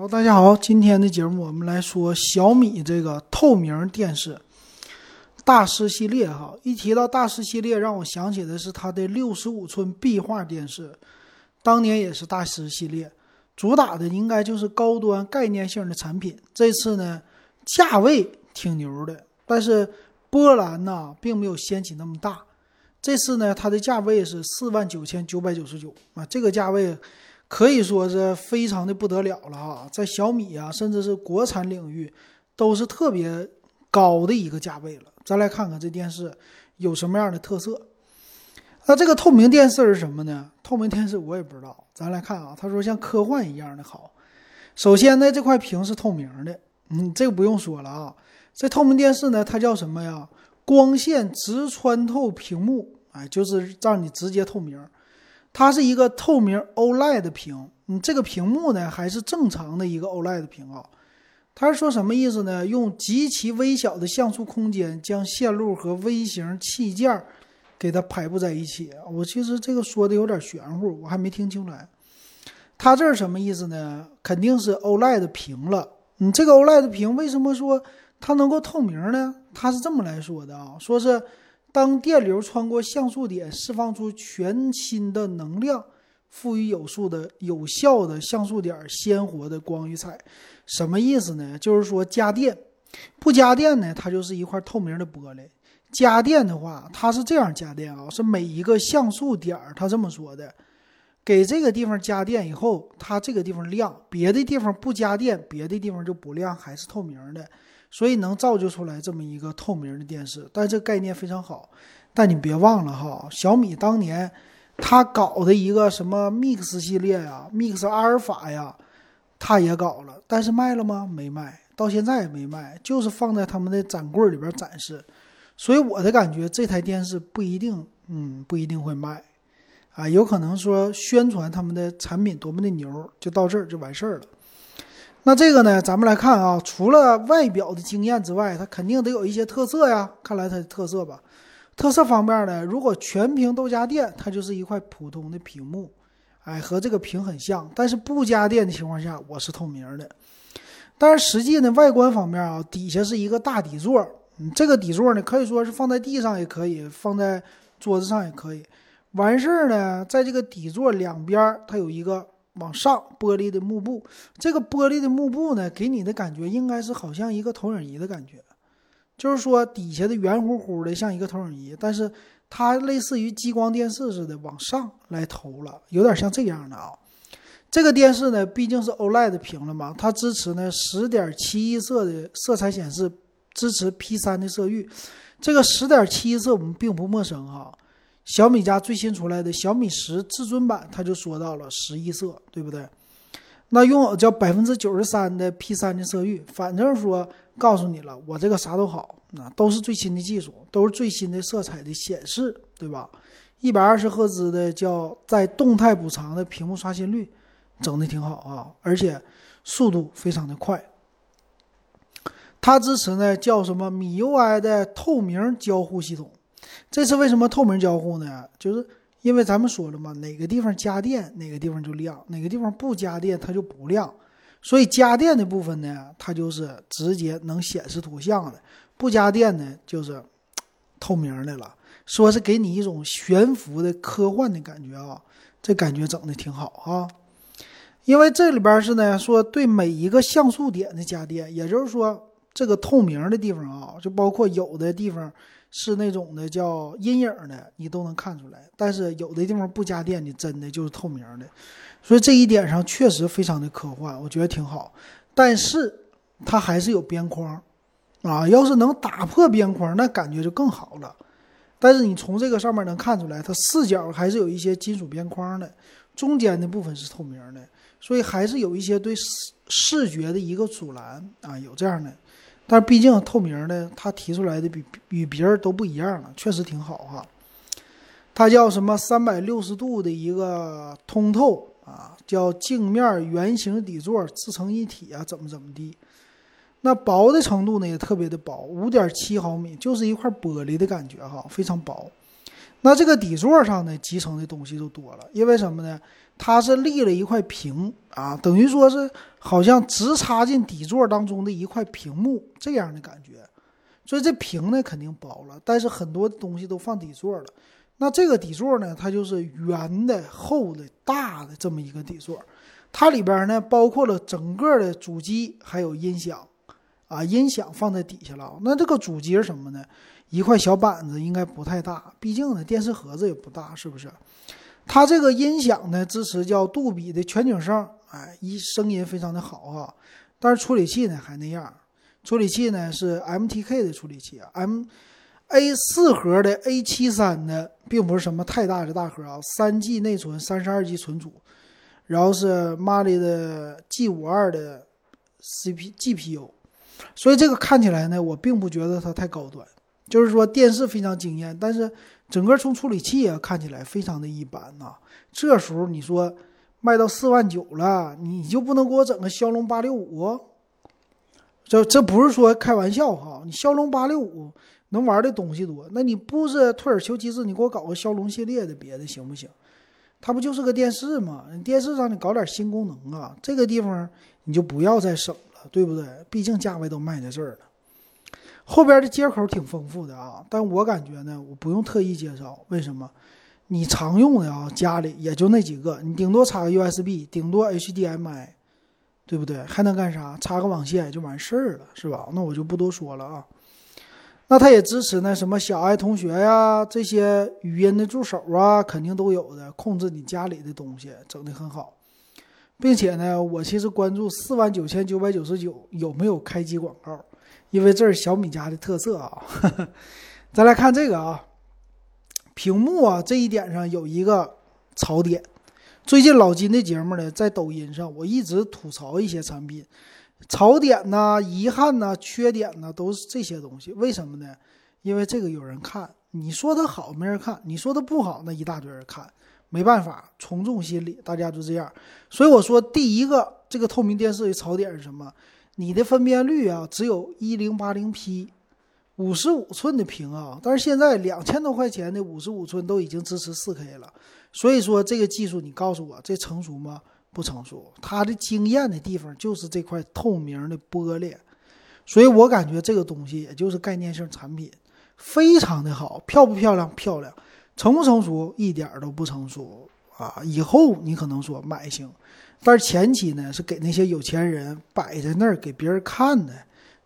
好，大家好，今天的节目我们来说小米这个透明电视大师系列哈。一提到大师系列，让我想起的是它的六十五寸壁画电视，当年也是大师系列，主打的应该就是高端概念性的产品。这次呢，价位挺牛的，但是波澜呢并没有掀起那么大。这次呢，它的价位是四万九千九百九十九啊，这个价位。可以说是非常的不得了了哈，在小米啊，甚至是国产领域，都是特别高的一个价位了。咱来看看这电视有什么样的特色。那这个透明电视是什么呢？透明电视我也不知道。咱来看啊，他说像科幻一样的好。首先呢，这块屏是透明的，嗯，这个不用说了啊。这透明电视呢，它叫什么呀？光线直穿透屏幕，哎，就是让你直接透明。它是一个透明 OLED 的屏，你这个屏幕呢还是正常的一个 OLED 的屏啊。它是说什么意思呢？用极其微小的像素空间将线路和微型器件给它排布在一起。我其实这个说的有点玄乎，我还没听清来。它这是什么意思呢？肯定是 OLED 屏了。你这个 OLED 屏为什么说它能够透明呢？它是这么来说的啊，说是。当电流穿过像素点，释放出全新的能量，赋予有数的有效的像素点鲜活的光与彩，什么意思呢？就是说加电，不加电呢，它就是一块透明的玻璃；加电的话，它是这样加电啊，是每一个像素点儿，它这么说的，给这个地方加电以后，它这个地方亮，别的地方不加电，别的地方就不亮，还是透明的。所以能造就出来这么一个透明的电视，但这概念非常好。但你别忘了哈，小米当年他搞的一个什么 Mix 系列呀，Mix 阿尔法呀，他也搞了，但是卖了吗？没卖，到现在也没卖，就是放在他们的展柜里边展示。所以我的感觉，这台电视不一定，嗯，不一定会卖，啊，有可能说宣传他们的产品多么的牛，就到这儿就完事儿了。那这个呢，咱们来看啊，除了外表的惊艳之外，它肯定得有一些特色呀。看来它的特色吧，特色方面呢，如果全屏都加电，它就是一块普通的屏幕，哎，和这个屏很像。但是不加电的情况下，我是透明的。但是实际呢，外观方面啊，底下是一个大底座，这个底座呢，可以说是放在地上也可以，放在桌子上也可以。完事儿呢，在这个底座两边，它有一个。往上玻璃的幕布，这个玻璃的幕布呢，给你的感觉应该是好像一个投影仪的感觉，就是说底下的圆乎乎的像一个投影仪，但是它类似于激光电视似的往上来投了，有点像这样的啊。这个电视呢，毕竟是 OLED 屏了嘛，它支持呢十点七亿色的色彩显示，支持 P 三的色域。这个十点七亿色我们并不陌生哈。小米家最新出来的小米十至尊版，它就说到了十一色，对不对？那拥有叫百分之九十三的 P 三的色域，反正说告诉你了，我这个啥都好，那都是最新的技术，都是最新的色彩的显示，对吧？一百二十赫兹的叫在动态补偿的屏幕刷新率，整的挺好啊，而且速度非常的快。它支持呢叫什么米 UI 的透明交互系统。这次为什么透明交互呢？就是因为咱们说了嘛，哪个地方加电，哪个地方就亮；哪个地方不加电，它就不亮。所以加电的部分呢，它就是直接能显示图像的；不加电呢，就是透明的了。说是给你一种悬浮的科幻的感觉啊，这感觉整的挺好啊。因为这里边是呢，说对每一个像素点的加电，也就是说这个透明的地方啊，就包括有的地方。是那种的叫阴影的，你都能看出来。但是有的地方不加电，你真的就是透明的。所以这一点上确实非常的科幻，我觉得挺好。但是它还是有边框啊，要是能打破边框，那感觉就更好了。但是你从这个上面能看出来，它四角还是有一些金属边框的，中间的部分是透明的，所以还是有一些对视视觉的一个阻拦啊，有这样的。但是毕竟透明的，它提出来的比与别人都不一样了，确实挺好哈。它叫什么三百六十度的一个通透啊，叫镜面圆形底座自成一体啊，怎么怎么地。那薄的程度呢也特别的薄，五点七毫米，就是一块玻璃的感觉哈，非常薄。那这个底座上呢集成的东西就多了，因为什么呢？它是立了一块屏啊，等于说是好像直插进底座当中的一块屏幕这样的感觉。所以这屏呢肯定薄了，但是很多东西都放底座了。那这个底座呢，它就是圆的、厚的、大的这么一个底座。它里边呢包括了整个的主机，还有音响，啊，音响放在底下了。那这个主机是什么呢？一块小板子，应该不太大，毕竟呢电视盒子也不大，是不是？它这个音响呢支持叫杜比的全景声，哎，一声音非常的好啊。但是处理器呢还那样，处理器呢是 MTK 的处理器啊，M A 四核的 A 七三的，并不是什么太大的大核啊，三 G 内存，三十二 G 存储。然后是马里的 G 五二的 CP GPU，所以这个看起来呢，我并不觉得它太高端，就是说电视非常惊艳，但是整个从处理器啊看起来非常的一般呐。这时候你说卖到四万九了，你就不能给我整个骁龙八六五？这这不是说开玩笑哈，你骁龙八六五能玩的东西多，那你不是退而求其次，你给我搞个骁龙系列的别的行不行？它不就是个电视吗？电视上你搞点新功能啊，这个地方你就不要再省了，对不对？毕竟价位都卖在这儿了。后边的接口挺丰富的啊，但我感觉呢，我不用特意介绍。为什么？你常用的啊，家里也就那几个，你顶多插个 USB，顶多 HDMI，对不对？还能干啥？插个网线就完事儿了，是吧？那我就不多说了啊。那它也支持呢，什么小爱同学呀，这些语音的助手啊，肯定都有的，控制你家里的东西，整的很好。并且呢，我其实关注四万九千九百九十九有没有开机广告，因为这是小米家的特色啊。再来看这个啊，屏幕啊这一点上有一个槽点。最近老金的节目呢，在抖音上我一直吐槽一些产品。槽点呢、遗憾呢、缺点呢，都是这些东西。为什么呢？因为这个有人看，你说它好没人看，你说它不好那一大堆人看，没办法，从众心理，大家就这样。所以我说，第一个这个透明电视的槽点是什么？你的分辨率啊，只有一零八零 P，五十五寸的屏啊，但是现在两千多块钱的五十五寸都已经支持四 K 了。所以说这个技术，你告诉我这成熟吗？不成熟，它的惊艳的地方就是这块透明的玻璃，所以我感觉这个东西也就是概念性产品，非常的好，漂不漂亮？漂亮，成不成熟？一点都不成熟啊！以后你可能说买行，但是前期呢是给那些有钱人摆在那儿给别人看的，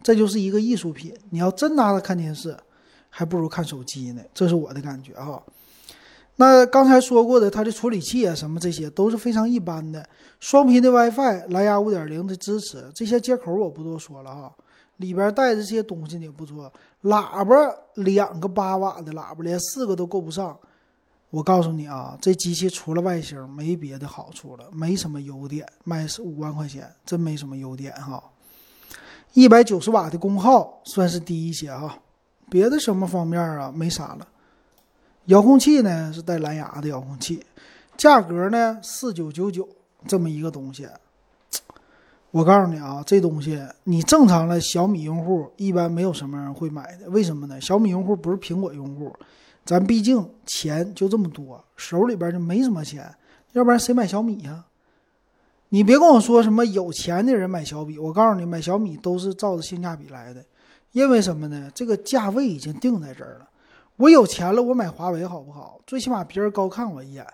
这就是一个艺术品。你要真拿它看电视，还不如看手机呢，这是我的感觉啊。那刚才说过的，它的处理器啊，什么这些都是非常一般的。双频的 WiFi、蓝牙5.0的支持，这些接口我不多说了啊。里边带的这些东西也不错，喇叭两个八瓦的喇叭，连四个都够不上。我告诉你啊，这机器除了外形没别的好处了，没什么优点，卖是五万块钱，真没什么优点哈。一百九十瓦的功耗算是低一些哈，别的什么方面啊没啥了。遥控器呢是带蓝牙的遥控器，价格呢四九九九这么一个东西。我告诉你啊，这东西你正常的小米用户一般没有什么人会买的，为什么呢？小米用户不是苹果用户，咱毕竟钱就这么多，手里边就没什么钱，要不然谁买小米呀？你别跟我说什么有钱的人买小米，我告诉你，买小米都是照着性价比来的，因为什么呢？这个价位已经定在这儿了。我有钱了，我买华为好不好？最起码别人高看我一眼，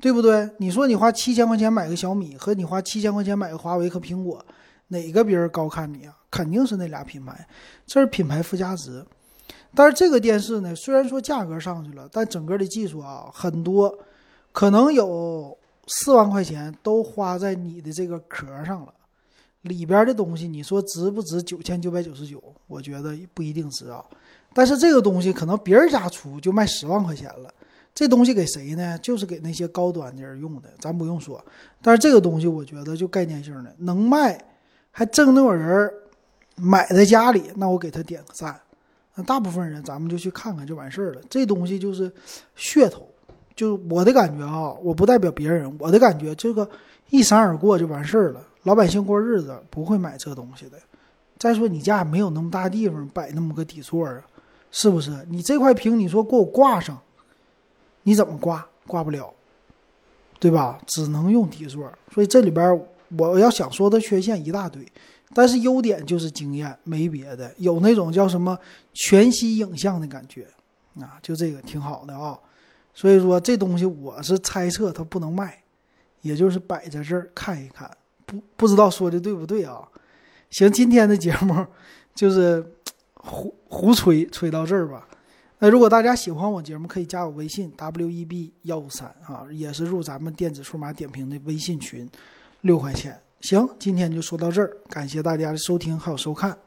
对不对？你说你花七千块钱买个小米，和你花七千块钱买个华为和苹果，哪个别人高看你啊？肯定是那俩品牌，这是品牌附加值。但是这个电视呢，虽然说价格上去了，但整个的技术啊，很多可能有四万块钱都花在你的这个壳上了，里边的东西你说值不值九千九百九十九？我觉得不一定值啊。但是这个东西可能别人家出就卖十万块钱了，这东西给谁呢？就是给那些高端的人用的，咱不用说。但是这个东西我觉得就概念性的，能卖还挣那种人买在家里，那我给他点个赞。那大部分人咱们就去看看就完事儿了。这东西就是噱头，就我的感觉啊，我不代表别人，我的感觉这个一闪而过就完事儿了。老百姓过日子不会买这东西的。再说你家也没有那么大地方摆那么个底座啊。是不是你这块屏？你说给我挂上，你怎么挂？挂不了，对吧？只能用底座。所以这里边我要想说的缺陷一大堆，但是优点就是惊艳，没别的。有那种叫什么全息影像的感觉啊，就这个挺好的啊。所以说这东西我是猜测它不能卖，也就是摆在这儿看一看，不不知道说的对不对啊？行，今天的节目就是 胡胡吹吹到这儿吧。那如果大家喜欢我节目，可以加我微信 w e b 幺五三啊，也是入咱们电子数码点评的微信群，六块钱。行，今天就说到这儿，感谢大家的收听还有收看。